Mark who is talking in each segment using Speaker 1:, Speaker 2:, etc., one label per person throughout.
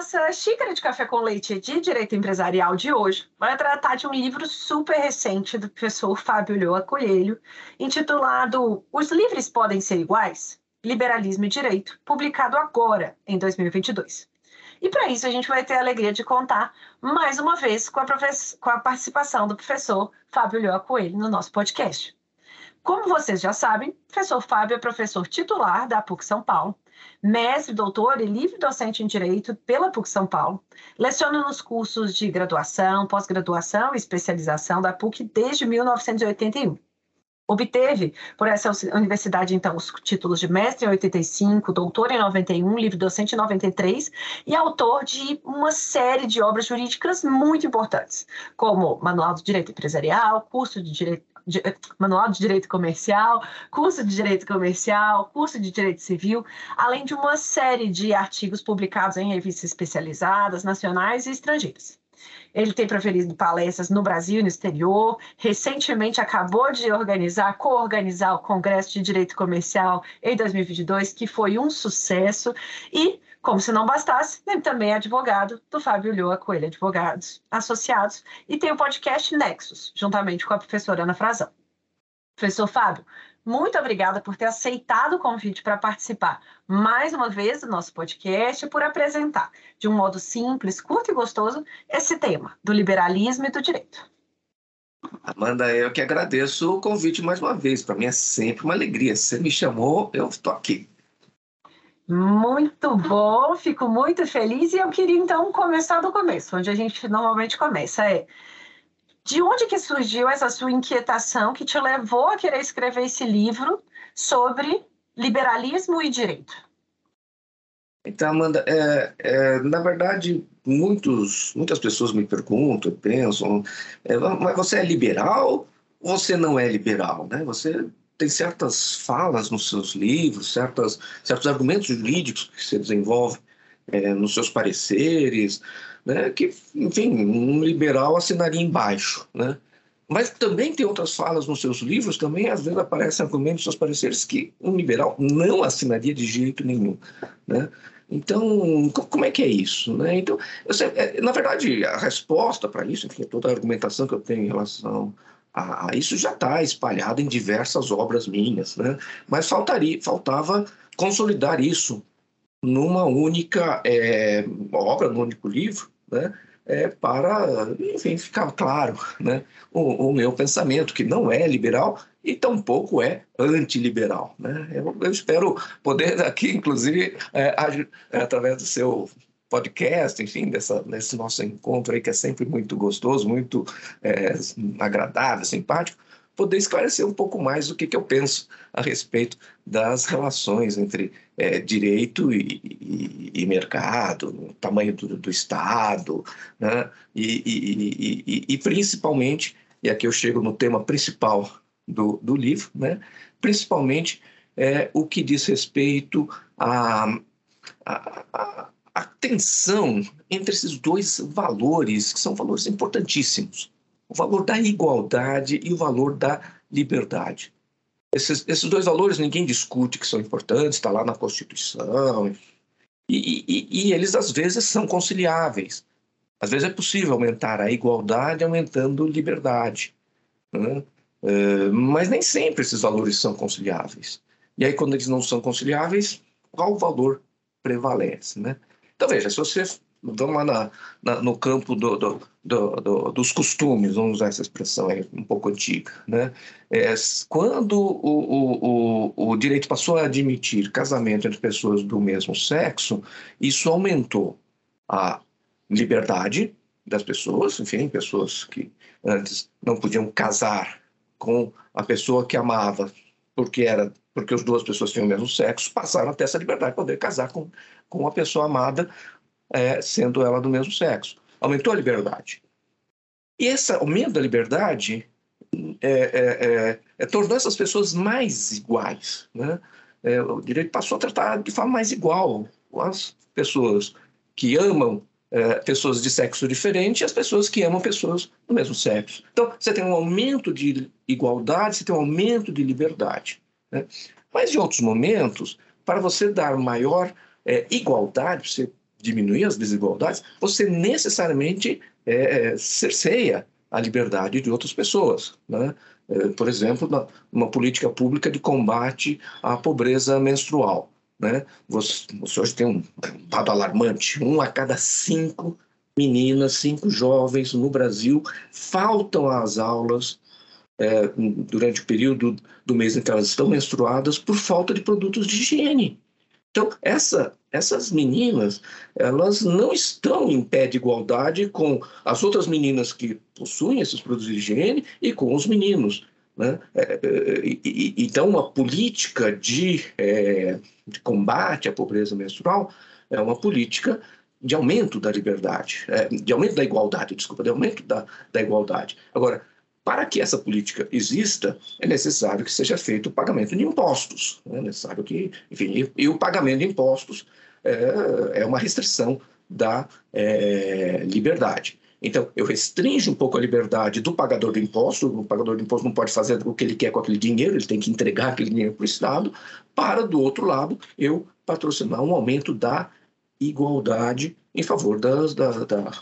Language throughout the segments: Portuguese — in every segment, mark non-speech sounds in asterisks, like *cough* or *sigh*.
Speaker 1: Nossa xícara de café com leite de direito empresarial de hoje vai tratar de um livro super recente do professor Fábio Lhoa Coelho, intitulado Os Livres Podem Ser Iguais? Liberalismo e Direito, publicado agora, em 2022. E para isso a gente vai ter a alegria de contar mais uma vez com a, com a participação do professor Fábio Lhoa Coelho no nosso podcast. Como vocês já sabem, o professor Fábio é professor titular da PUC São Paulo mestre, doutor e livre docente em Direito pela PUC São Paulo. Leciona nos cursos de graduação, pós-graduação e especialização da PUC desde 1981. Obteve por essa universidade, então, os títulos de mestre em 85, doutor em 91, livre docente em 93 e autor de uma série de obras jurídicas muito importantes, como Manual do Direito Empresarial, curso de Direito de, Manual de Direito Comercial, curso de Direito Comercial, curso de Direito Civil, além de uma série de artigos publicados em revistas especializadas, nacionais e estrangeiras. Ele tem proferido palestras no Brasil e no exterior. Recentemente acabou de organizar, co-organizar o Congresso de Direito Comercial em 2022, que foi um sucesso. E como se não bastasse, ele também é advogado do Fábio Lhoa Coelho Advogados Associados e tem o podcast Nexus, juntamente com a professora Ana Frazão. Professor Fábio, muito obrigada por ter aceitado o convite para participar mais uma vez do nosso podcast e por apresentar, de um modo simples, curto e gostoso, esse tema do liberalismo e do direito.
Speaker 2: Amanda, eu que agradeço o convite mais uma vez. Para mim é sempre uma alegria. Você me chamou, eu estou aqui.
Speaker 1: Muito bom, fico muito feliz e eu queria então começar do começo, onde a gente normalmente começa. É de onde que surgiu essa sua inquietação que te levou a querer escrever esse livro sobre liberalismo e direito?
Speaker 2: Então, Amanda, é, é, na verdade, muitos, muitas pessoas me perguntam, pensam, é, mas você é liberal ou você não é liberal? Né? Você tem certas falas nos seus livros, certas, certos argumentos jurídicos que você desenvolve é, nos seus pareceres, né, que, enfim, um liberal assinaria embaixo, né? Mas também tem outras falas nos seus livros, também às vezes aparecem argumentos nos seus pareceres que um liberal não assinaria de jeito nenhum, né? Então, como é que é isso? Né? Então, sei, é, na verdade, a resposta para isso, enfim, toda a argumentação que eu tenho em relação ah, isso já está espalhado em diversas obras minhas, né? mas faltaria, faltava consolidar isso numa única é, obra, num único livro, né? É, para, enfim, ficar claro né? o, o, meu pensamento, que não é liberal e tampouco é antiliberal. Né? Eu, eu espero poder aqui, inclusive, é, através do seu podcast, enfim, dessa, desse nosso encontro aí, que é sempre muito gostoso, muito é, agradável, simpático, poder esclarecer um pouco mais o que, que eu penso a respeito das relações entre é, direito e, e, e, mercado, tamanho do, do Estado, né? E, e, e, principalmente, e aqui eu chego no tema principal do, do livro, né? principalmente é, o que diz respeito a, a, a a tensão entre esses dois valores, que são valores importantíssimos: o valor da igualdade e o valor da liberdade. Esses, esses dois valores ninguém discute que são importantes, está lá na Constituição, e, e, e, eles às vezes são conciliáveis. Às vezes é possível aumentar a igualdade aumentando liberdade. Né? Uh, mas nem sempre esses valores são conciliáveis. E aí, quando eles não são conciliáveis, qual valor prevalece? Né? Então, veja, se você. Vamos lá na, na, no campo do, do, do, dos costumes, vamos usar essa expressão aí, um pouco antiga. Né? É, quando o, o, o, o direito passou a admitir casamento entre pessoas do mesmo sexo, isso aumentou a liberdade das pessoas, enfim, pessoas que antes não podiam casar com a pessoa que amava, porque era porque as duas pessoas tinham o mesmo sexo, passaram a ter essa liberdade de poder casar com, com a pessoa amada, é, sendo ela do mesmo sexo. Aumentou a liberdade. E esse aumento da liberdade é, é, é, é tornou essas pessoas mais iguais. Né? É, o direito passou a tratar de forma mais igual as pessoas que amam pessoas de sexo diferente e as pessoas que amam pessoas do mesmo sexo. Então, você tem um aumento de igualdade, você tem um aumento de liberdade. Né? Mas, em outros momentos, para você dar maior é, igualdade, você diminuir as desigualdades, você necessariamente é, cerceia a liberdade de outras pessoas. Né? É, por exemplo, uma política pública de combate à pobreza menstrual. Né? Você, você hoje tem um dado alarmante: um a cada cinco meninas, cinco jovens no Brasil faltam às aulas é, durante o período do mês em que elas estão menstruadas por falta de produtos de higiene. Então, essa, essas meninas, elas não estão em pé de igualdade com as outras meninas que possuem esses produtos de higiene e com os meninos. Né? É, é, então, uma política de, é, de, combate à pobreza menstrual é uma política de aumento da liberdade, é, de aumento da igualdade, desculpa, de aumento da, da igualdade. Agora, para que essa política exista, é necessário que seja feito o pagamento de impostos. É necessário que, enfim, e, o pagamento de impostos é, é uma restrição da é, liberdade. Então, eu restringo um pouco a liberdade do pagador de imposto, o pagador de imposto não pode fazer o que ele quer com aquele dinheiro, ele tem que entregar aquele dinheiro para o Estado, para, do outro lado, eu patrocinar um aumento da igualdade em favor das, da,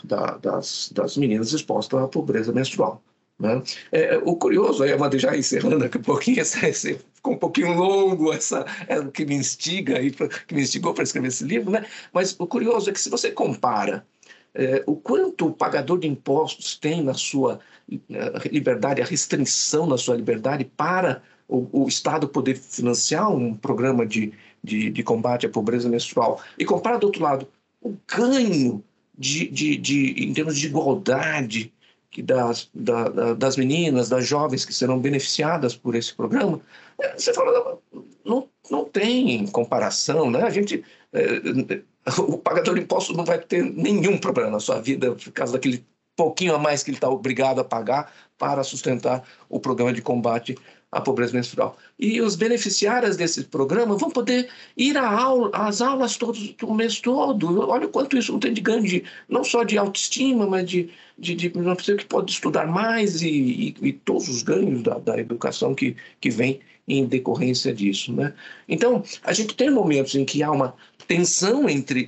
Speaker 2: da, das, das meninas expostas à pobreza menstrual. Né? É, o curioso, aí, Amanda, já encerrando aqui um pouquinho, *laughs* essa, esse, ficou um pouquinho longo, essa é que me instiga, aí, que me instigou para escrever esse livro, né? mas o curioso é que se você compara é, o quanto o pagador de impostos tem na sua é, liberdade, a restrição na sua liberdade para o, o Estado poder financiar um programa de, de, de, combate à pobreza menstrual. E compara, do outro lado, o ganho de, de, de em termos de igualdade que das, da, das meninas, das jovens que serão beneficiadas por esse programa, é, você fala, não, não tem comparação, né? A gente, é, o pagador de impostos não vai ter nenhum problema na sua vida por causa daquele pouquinho a mais que ele está obrigado a pagar para sustentar o programa de combate à pobreza menstrual. E os beneficiários desse programa vão poder ir aula, às aulas todos, o mês todo. Olha o quanto isso não tem de ganho, de, não só de autoestima, mas de, de, de uma pessoa que pode estudar mais e, e, e todos os ganhos da, da educação que, que vem em decorrência disso. Né? Então, a gente tem momentos em que há uma tensão entre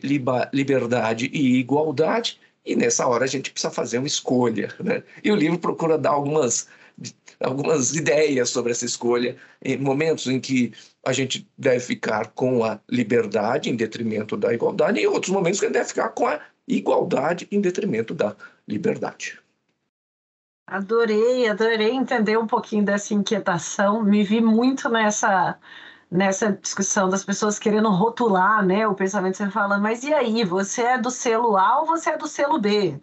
Speaker 2: liberdade e igualdade, e nessa hora a gente precisa fazer uma escolha. Né? E o livro procura dar algumas, algumas ideias sobre essa escolha, em momentos em que a gente deve ficar com a liberdade em detrimento da igualdade, e outros momentos que a gente deve ficar com a igualdade em detrimento da liberdade.
Speaker 1: Adorei, adorei entender um pouquinho dessa inquietação. Me vi muito nessa nessa discussão das pessoas querendo rotular né, o pensamento, você fala, mas e aí, você é do selo A ou você é do selo B?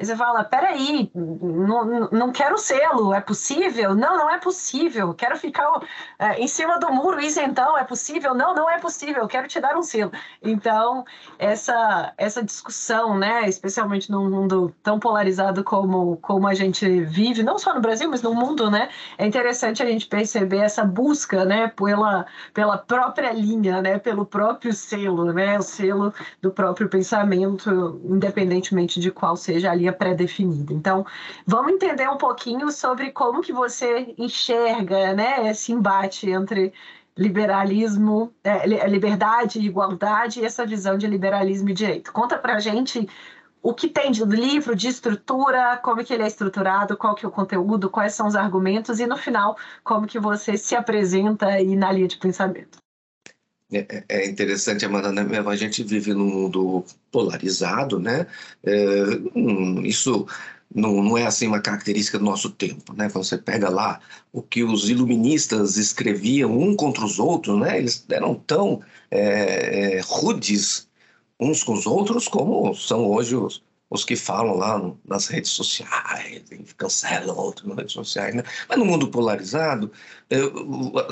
Speaker 1: E você fala, peraí, não, não quero selo, é possível? Não, não é possível. Quero ficar é, em cima do muro, isso então é possível? Não, não é possível. Quero te dar um selo. Então, essa, essa discussão, né, especialmente num mundo tão polarizado como, como a gente vive, não só no Brasil, mas no mundo, né, é interessante a gente perceber essa busca, né, pela, pela própria linha, né, pelo próprio selo, né, o selo do próprio pensamento, independentemente de qual seja a linha pré-definida. Então, vamos entender um pouquinho sobre como que você enxerga né, esse embate entre liberalismo, é, liberdade e igualdade e essa visão de liberalismo e direito. Conta para gente o que tem de livro, de estrutura, como que ele é estruturado, qual que é o conteúdo, quais são os argumentos e no final como que você se apresenta aí na linha de pensamento.
Speaker 2: É, é, é interessante, Amanda, né? a gente vive num mundo polarizado, né? É, hum, isso não, não é assim uma característica do nosso tempo, né? Quando você pega lá o que os iluministas escreviam um contra os outros, né? Eles eram tão é, é rudes uns com os outros como são hoje os, os que falam lá nas redes sociais, cancelam outros nas redes sociais, né? Mas no mundo polarizado,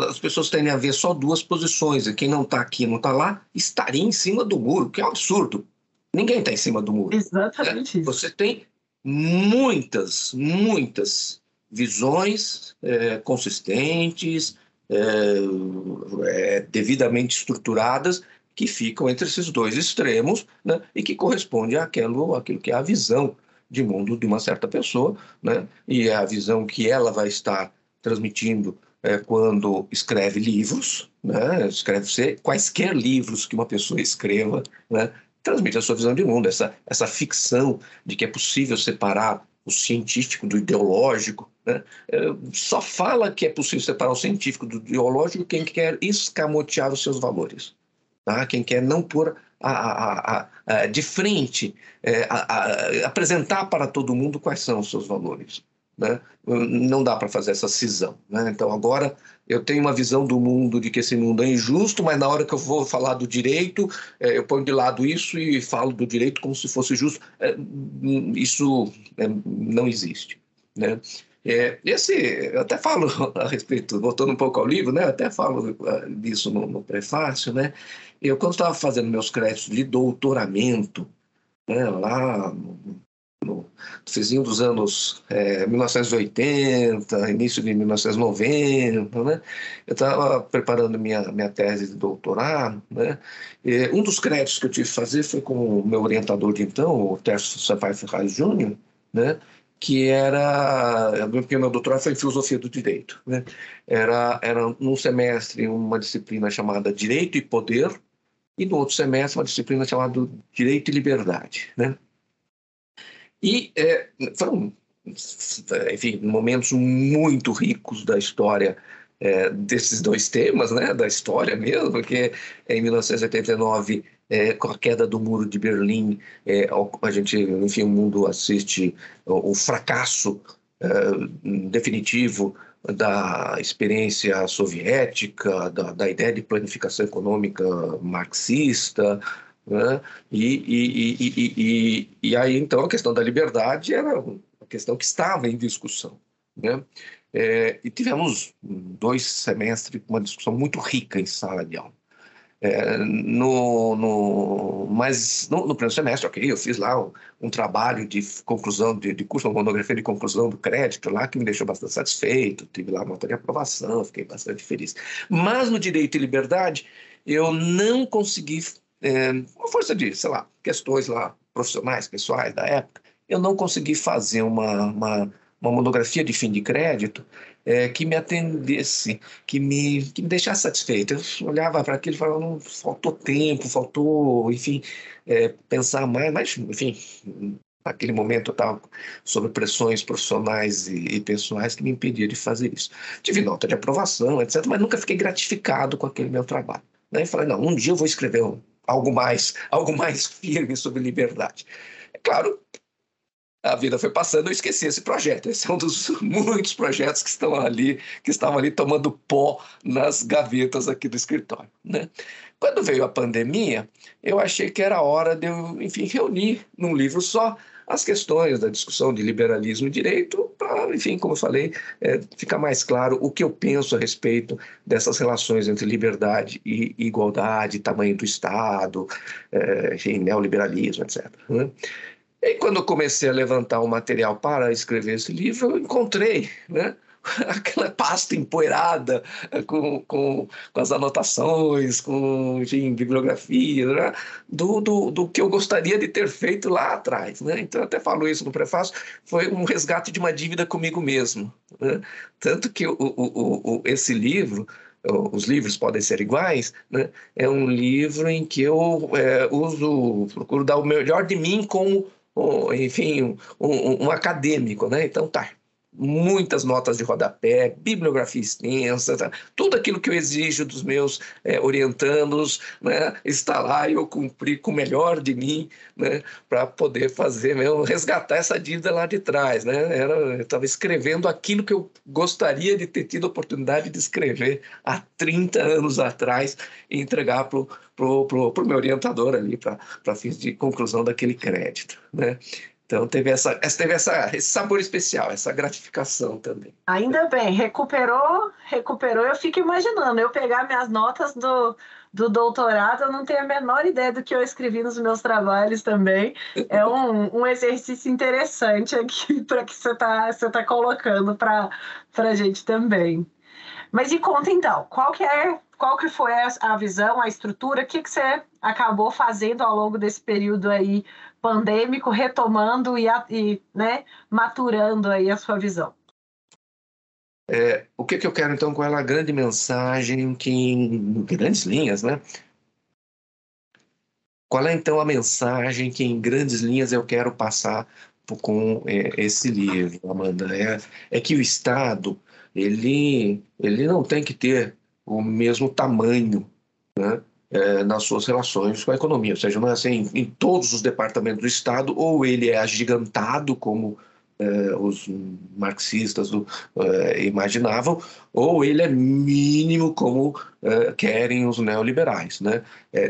Speaker 2: as pessoas tendem a ver só duas posições, e quem não está aqui, não está lá, estaria em cima do muro, que é um absurdo. Ninguém está em cima do muro.
Speaker 1: Exatamente
Speaker 2: é,
Speaker 1: isso.
Speaker 2: Você tem muitas, muitas visões é, consistentes, é, é devidamente estruturadas que ficam entre esses dois extremos né, e que corresponde àquilo, àquilo que é a visão de mundo de uma certa pessoa, né, e é a visão que ela vai estar transmitindo é, quando escreve livros, né, escreve quaisquer livros que uma pessoa escreva, né, transmite a sua visão de mundo, essa, essa ficção de que é possível separar o científico do ideológico. Né? É, só fala que é possível separar o científico do ideológico quem quer escamotear os seus valores tá? quem quer não pôr a, a, a, de frente, é, apresentar para todo mundo quais são os seus valores. Né? Não dá para fazer essa cisão. Né? Então, agora eu tenho uma visão do mundo de que esse mundo é injusto, mas na hora que eu vou falar do direito, é, eu ponho de lado isso e falo do direito como se fosse justo. É, isso é, não existe. Né? É, esse, eu até falo *laughs* a respeito, voltando um pouco ao livro, né? Eu até falo ah, disso no, no prefácio, né? Eu, quando estava fazendo meus créditos de doutoramento, né, lá no, no dos anos é, 1980, início de 1990, né, eu estava preparando minha, minha tese de doutorado. Né, e um dos créditos que eu tive que fazer foi com o meu orientador de então, o Tércio Sampaio Ferraz Júnior, né, que era, porque meu doutorado foi em filosofia do direito, né? Era era num semestre uma disciplina chamada Direito e Poder, e no outro semestre uma disciplina chamada Direito e Liberdade. Né? E é, foram, enfim, momentos muito ricos da história é, desses dois temas, né, da história mesmo, porque em 1989, é, com a queda do muro de Berlim, é, a gente, enfim, o mundo assiste o, o fracasso é, definitivo da experiência soviética, da, da ideia de planificação econômica marxista, né? e, e, e, e, aí então a questão da liberdade era uma questão que estava em discussão. Né? É, e tivemos dois semestres uma discussão muito rica em sala de aula. É, no, no, mas no, no, primeiro semestre, ok, eu fiz lá um, um trabalho de conclusão de, de, curso, uma monografia de conclusão do crédito lá, que me deixou bastante satisfeito, tive lá uma nota de aprovação, fiquei bastante feliz. Mas no direito e liberdade, eu não consegui, é, com força de, sei lá, questões lá profissionais, pessoais da época, eu não consegui fazer uma, uma, uma monografia de fim de crédito é, que me atendesse, que me, que me deixasse satisfeito. Eu olhava para aquilo e falava, não, faltou tempo, faltou, enfim, é, pensar mais, mas, enfim, naquele momento eu estava sob pressões profissionais e, e, pessoais que me impediam de fazer isso. Tive nota de aprovação, etc., mas nunca fiquei gratificado com aquele meu trabalho. Daí falei, não, um dia eu vou escrever algo mais, *laughs* algo mais firme sobre liberdade. É claro, a vida foi passando, eu esqueci esse projeto. Esse é um dos *laughs* muitos projetos que estão ali, que estavam ali tomando pó nas gavetas aqui do escritório, né? Quando veio a pandemia, eu achei que era hora de eu, enfim, reunir num livro só as questões da discussão de liberalismo e direito, para, enfim, como eu falei, é, ficar mais claro o que eu penso a respeito dessas relações entre liberdade e igualdade, tamanho do Estado, é, enfim, neoliberalismo, etc. Né? E quando eu comecei a levantar o material para escrever esse livro, eu encontrei, né? *laughs* aquela pasta empoeirada eh, com, com, com as anotações, com enfim, bibliografia, né? do, do, do que eu gostaria de ter feito lá atrás. Né? Então, eu até falo isso no prefácio, foi um resgate de uma dívida comigo mesmo. Né? Tanto que o, o, o, esse livro, os livros podem ser iguais, né? é um livro em que eu é, uso, procuro dar o melhor de mim como, enfim, um, um acadêmico. Né? Então, tá, muitas notas de rodapé, bibliografia extensa, tá? tudo aquilo que eu exijo dos meus é, orientandos né, está lá e eu cumpri com o melhor de mim né, para poder fazer mesmo, resgatar essa dívida lá de trás. Né? Era, eu estava escrevendo aquilo que eu gostaria de ter tido a oportunidade de escrever há 30 anos atrás e entregar para o pro, pro, pro meu orientador ali para fins de conclusão daquele crédito. Né? Então teve, essa, teve essa, esse sabor especial, essa gratificação também.
Speaker 1: Ainda bem, recuperou, recuperou. Eu fico imaginando, eu pegar minhas notas do, do doutorado, eu não tenho a menor ideia do que eu escrevi nos meus trabalhos também. É um, um exercício interessante aqui *laughs* para que você está você tá colocando para a gente também. Mas e conta então, qual que é, qual que foi a visão, a estrutura, o que, que você acabou fazendo ao longo desse período aí pandêmico, retomando e, e né, maturando aí a sua visão?
Speaker 2: É, o que, que eu quero então com ela? A grande mensagem que, em grandes linhas, né? Qual é então a mensagem que, em grandes linhas, eu quero passar com é, esse livro, Amanda? É, é que o Estado ele, ele não tem que ter o mesmo tamanho né, é, nas suas relações com a economia. Ou seja, não é assim, em todos os departamentos do Estado, ou ele é agigantado, como é, os marxistas é, imaginavam, ou ele é mínimo, como querem os neoliberais. Né?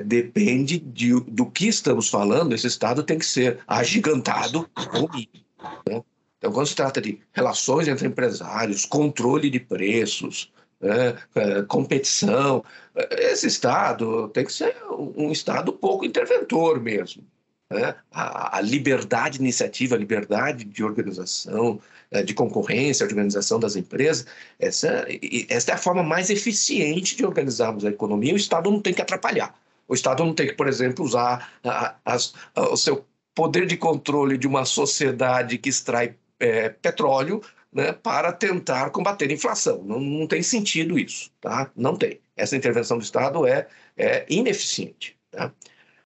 Speaker 2: Depende de, do que estamos falando, esse Estado tem que ser agigantado ou mínimo. Né? Então, quando se trata de relações entre empresários, controle de preços, é, competição, é, esse Estado tem que ser um Estado pouco interventor mesmo. Né? A, a, liberdade de iniciativa, a liberdade de organização, é, de concorrência, organização das empresas, essa, essa é a forma mais eficiente de organizarmos a economia. O Estado não tem que atrapalhar. O Estado não tem que, por exemplo, usar a, a, o seu poder de controle de uma sociedade que extrai é, petróleo né, para tentar combater a inflação. Não, não, tem sentido isso, tá? Não tem. Essa intervenção do Estado é, é ineficiente. Tá?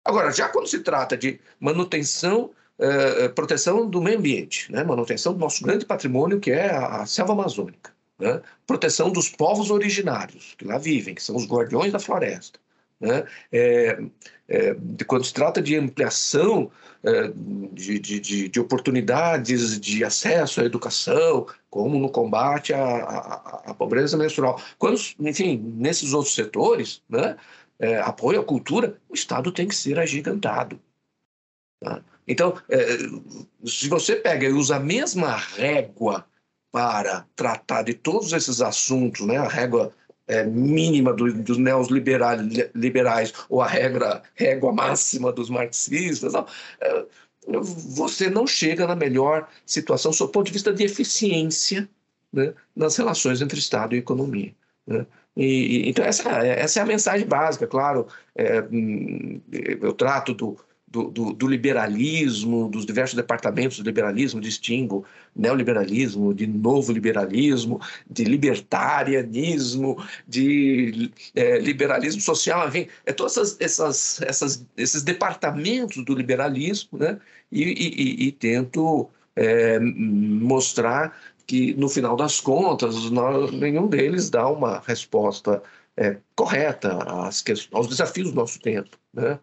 Speaker 2: Agora, já quando se trata de manutenção, é, é, proteção do meio ambiente, né, manutenção do nosso grande patrimônio, que é a, a selva amazônica, né, proteção dos povos originários que lá vivem, que são os guardiões da floresta, né, é, é, quando se trata de ampliação é, de, de, de, oportunidades de acesso à educação, como no combate à, à, à, pobreza menstrual. Quando, enfim, nesses outros setores, né, é, apoio à cultura, o Estado tem que ser agigantado. Tá? Então, é, se você pega e usa a mesma régua para tratar de todos esses assuntos, né, a régua é, mínima do, dos neoliberais ou a regra, régua máxima dos marxistas, não, é, você não chega na melhor situação, do ponto de vista de eficiência né, nas relações entre Estado e economia. Né? E, então, essa, essa é a mensagem básica, claro. É, hum, eu trato do, do, do, do, liberalismo, dos diversos departamentos do liberalismo, distingo neoliberalismo, de novo liberalismo, de libertarianismo, de é, liberalismo social, enfim, é todos essas, essas, essas, esses departamentos do liberalismo, né? E, e, e tento é, mostrar que, no final das contas, nenhum deles dá uma resposta é, correta às, aos desafios do nosso tempo, né?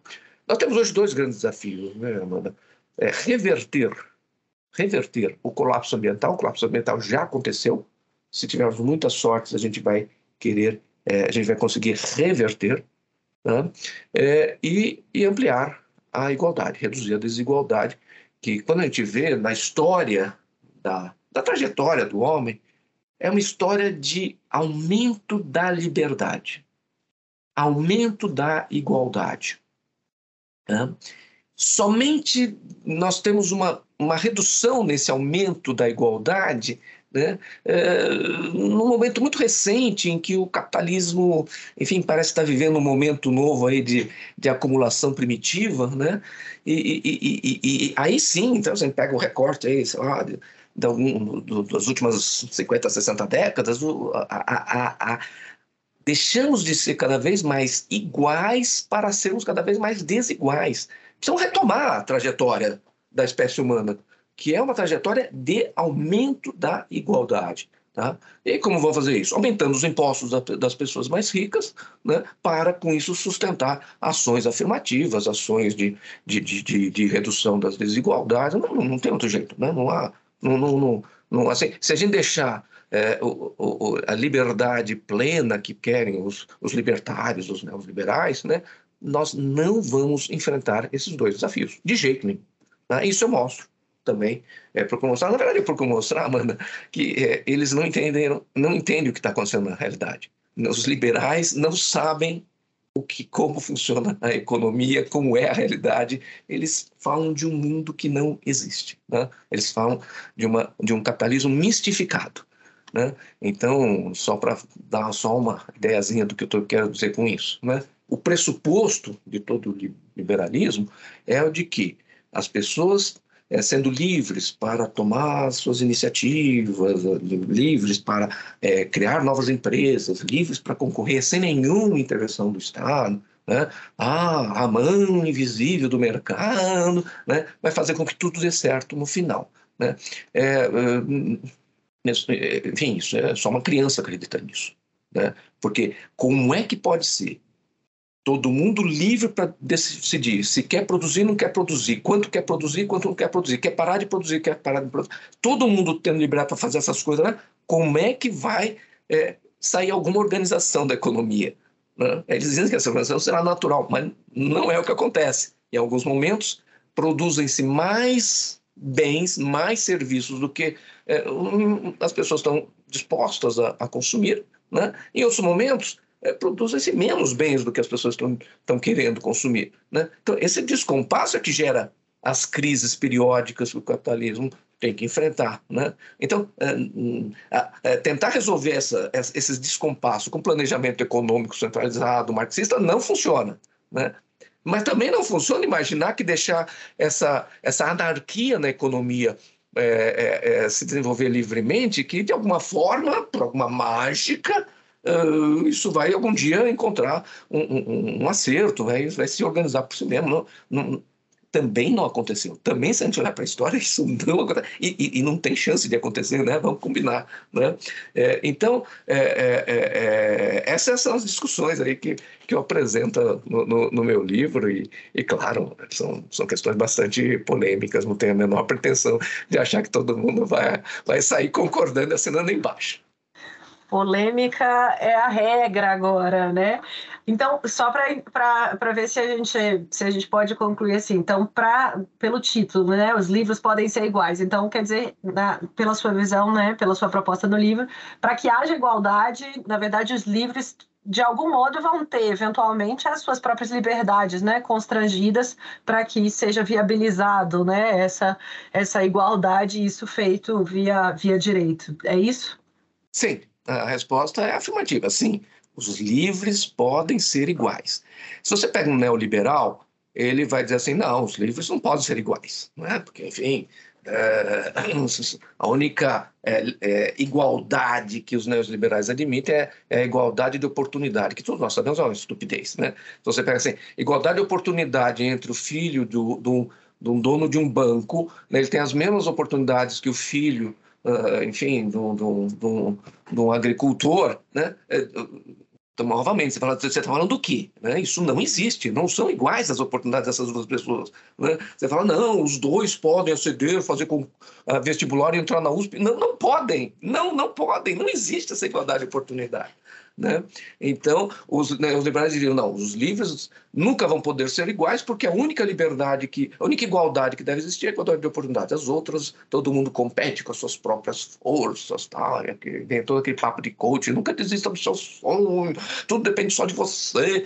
Speaker 2: Nós temos hoje dois grandes desafios, né, Amanda? É reverter, reverter o colapso ambiental. O colapso ambiental já aconteceu. Se tivermos muita sorte, a gente vai querer, é, a gente vai conseguir reverter né? é, e, e ampliar a igualdade, reduzir a desigualdade, que quando a gente vê na história da, da trajetória do homem, é uma história de aumento da liberdade, aumento da igualdade. Né? Somente nós temos uma, uma redução nesse aumento da igualdade né? É, num momento muito recente em que o capitalismo, enfim, parece estar vivendo um momento novo aí de, de acumulação primitiva, né? E, e, e, e aí sim, então você pega o recorte aí, sei lá, de, de algum, do, das últimas 50, 60 décadas, a, a, a, deixamos de ser cada vez mais iguais para sermos cada vez mais desiguais. Precisamos retomar a trajetória da espécie humana que é uma trajetória de aumento da igualdade. Tá? E como vão fazer isso? Aumentando os impostos das pessoas mais ricas, né, para com isso sustentar ações afirmativas, ações de, de, de, de redução das desigualdades. Não, não, tem outro jeito. Né? Não há. Não, não, não, não, assim, se a gente deixar é, o, o, a liberdade plena que querem os, os libertários, os neoliberais, né, nós não vamos enfrentar esses dois desafios, de jeito nenhum. Né? Isso eu mostro também é, procuro mostrar. Na verdade, eu procuro mostrar, Amanda, que é, eles não entenderam, não entendem o que está acontecendo na realidade. Os liberais não sabem o que, como funciona a economia, como é a realidade. Eles falam de um mundo que não existe. Né? Eles falam de, uma, de um capitalismo mistificado. Né? Então, só para dar só uma ideiazinha do que eu quero dizer com isso, né? o pressuposto de todo o liberalismo é o de que as pessoas é, sendo livres para tomar suas iniciativas, livres para é, criar novas empresas, livres para concorrer sem nenhuma intervenção do Estado. Né? Ah, a mão invisível do mercado né? vai fazer com que tudo dê certo no final. Né? É enfim, isso é só uma criança acredita nisso. Né? Porque como é que pode ser Todo mundo livre para decidir se quer produzir, não quer produzir, quanto quer produzir, quanto não quer produzir, quer parar de produzir, quer parar de produzir. Todo mundo tendo liberdade para fazer essas coisas, né? como é que vai é, sair alguma organização da economia? Né? Eles dizem que essa organização será natural, mas não é o que acontece. Em alguns momentos, produzem-se mais bens, mais serviços do que é, as pessoas estão dispostas a, a consumir. Né? Em outros momentos, é, produzem-se menos bens do que as pessoas estão querendo consumir. Né? Então, esse descompasso é que gera as crises periódicas que o capitalismo tem que enfrentar. Né? Então, é, é, tentar resolver essa, esses descompassos com planejamento econômico centralizado, marxista, não funciona. Né? Mas também não funciona imaginar que deixar essa, essa anarquia na economia é, é, é, se desenvolver livremente, que de alguma forma, por alguma mágica, uh, isso vai algum dia encontrar um, um, um acerto, vai, vai se organizar por si mesmo. Não, não, também não aconteceu. Também, se a gente olhar para a história, *laughs* isso não aconteceu. E, e, e, não tem chance de acontecer, né? Vamos combinar. Né? É, então, é, é, é, é essas são as discussões aí que, que eu apresento no, no, no, meu livro. E, e, claro, são, são questões bastante polêmicas. Não tenho a menor pretensão de achar que todo mundo vai, vai sair concordando e assinando embaixo
Speaker 1: polêmica é a regra agora, né? Então, só para ver se a, gente, se a gente pode concluir assim, então, pra, pelo título, né, os livros podem ser iguais. Então, quer dizer, na, pela sua visão, né, pela sua proposta no livro, para que haja igualdade, na verdade, os livros de algum modo vão ter eventualmente as suas próprias liberdades, né, constrangidas para que seja viabilizado, né, essa essa igualdade isso feito via via direito. É isso?
Speaker 2: Sim, a resposta é afirmativa, sim. Os livres podem ser iguais. Se você pega um neoliberal, ele vai dizer assim: não, os livres não podem ser iguais, não é? Porque, enfim, é, *clears throat* a única é, é, igualdade que os neoliberais admitem é, é, a igualdade de oportunidade, que todos nós sabemos é uma estupidez, né? Então você pega assim: igualdade de oportunidade entre o filho do, do, um dono de um banco, né? ele tem as mesmas oportunidades que o filho uh, enfim, de um agricultor, né? Então, novamente, você está falando do quê? Né? Isso não existe, não são iguais as oportunidades dessas duas pessoas. Né? Você fala, não, os dois podem aceder, fazer com uh, vestibular e entrar na USP. Não, não podem, não, não podem, não existe essa igualdade de oportunidade. Né? Então, os, né, os, liberais diriam, não, os livres nunca vão poder ser iguais, porque a única liberdade, que, a única igualdade que deve existir é a igualdade de oportunidade. As outras, todo mundo compete com as suas próprias forças, tal, e aquele, vem todo aquele papo de coach, nunca desista do seu sonho, tudo depende só de você.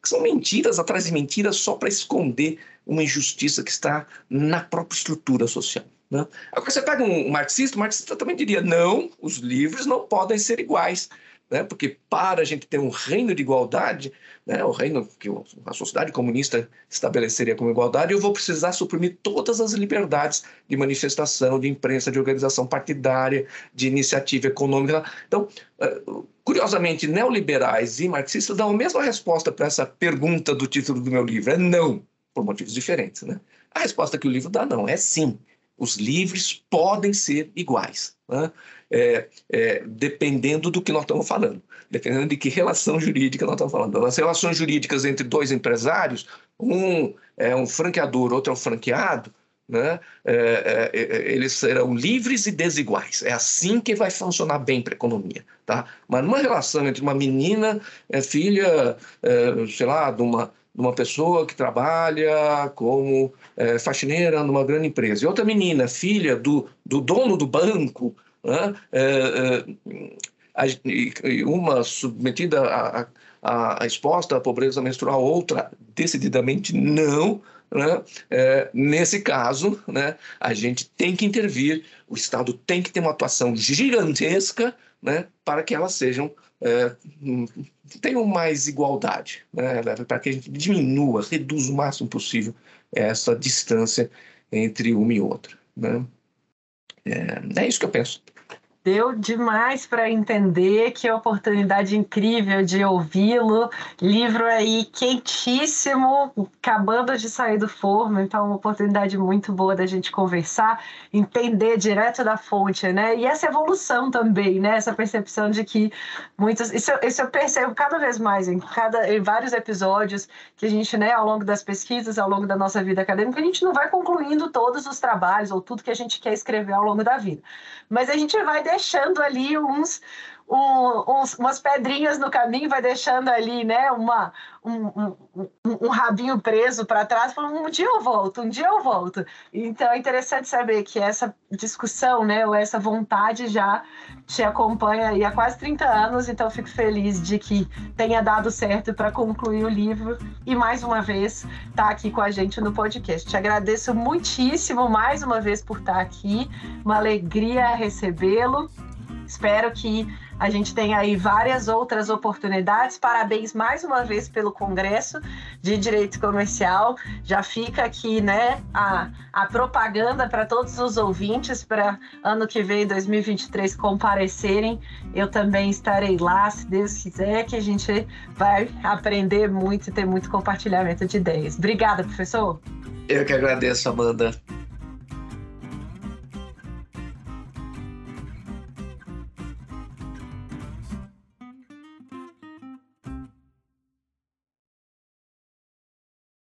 Speaker 2: Que são mentiras atrás de mentiras só para esconder uma injustiça que está na própria estrutura social. Né? Agora, você pega um marxista, o marxista também diria: não, os livres não podem ser iguais né? porque para a gente ter um reino de igualdade, né? o reino que a sociedade comunista estabeleceria como igualdade, eu vou precisar suprimir todas as liberdades de manifestação, de imprensa, de organização partidária, de iniciativa econômica. Então, eh, curiosamente, neoliberais e marxistas dão a mesma resposta para essa pergunta do título do meu livro: é não, por motivos diferentes. Né? A resposta que o livro dá não, é sim. Os livres podem ser iguais. Né? É, é, dependendo do que nós estamos falando, dependendo de que relação jurídica nós estamos falando. As relações jurídicas entre dois empresários, um é um franqueador, outro é um franqueado, né? É, é, é, eles serão livres e desiguais. É assim que vai funcionar bem para a economia. Tá? Mas numa relação entre uma menina, é, filha, é, sei lá, de uma, uma pessoa que trabalha como é, faxineira numa grande empresa, e outra menina, filha do, do dono do banco, né? É, é, uma submetida a, a, a, exposta à pobreza menstrual, outra decididamente não. Né? É, nesse caso, né, a gente tem que intervir, o Estado tem que ter uma atuação gigantesca né, para que elas sejam é, tenham mais igualdade, né, para que a gente diminua, reduza o máximo possível essa distância entre uma e outra. Né? É, é isso que eu penso.
Speaker 1: Deu demais para entender, que oportunidade incrível de ouvi-lo. Livro aí quentíssimo, acabando de sair do forno, então uma oportunidade muito boa da gente conversar, entender direto da fonte, né? E essa evolução também, né? Essa percepção de que muitos. Isso, isso eu percebo cada vez mais em, cada, em vários episódios que a gente, né, ao longo das pesquisas, ao longo da nossa vida acadêmica, a gente não vai concluindo todos os trabalhos ou tudo que a gente quer escrever ao longo da vida. Mas a gente vai deixando ali uns, um, uns, umas pedrinhas no caminho, vai deixando ali, né, uma, um, um, um rabinho preso para trás, falando, um dia eu volto, um dia eu volto. Então é interessante saber que essa discussão, né, ou essa vontade já te acompanha aí há quase 30 anos, então fico feliz de que tenha dado certo para concluir o livro e mais uma vez estar tá aqui com a gente no podcast. Te agradeço muitíssimo mais uma vez por estar tá aqui, uma alegria recebê-lo. Espero que a gente tenha aí várias outras oportunidades. Parabéns mais uma vez pelo Congresso de Direito Comercial. Já fica aqui, né, a, a propaganda para todos os ouvintes para ano que vem, 2023, comparecerem. Eu também estarei lá, se Deus quiser, que a gente vai aprender muito e ter muito compartilhamento de ideias. Obrigada, professor.
Speaker 2: Eu que agradeço, Amanda.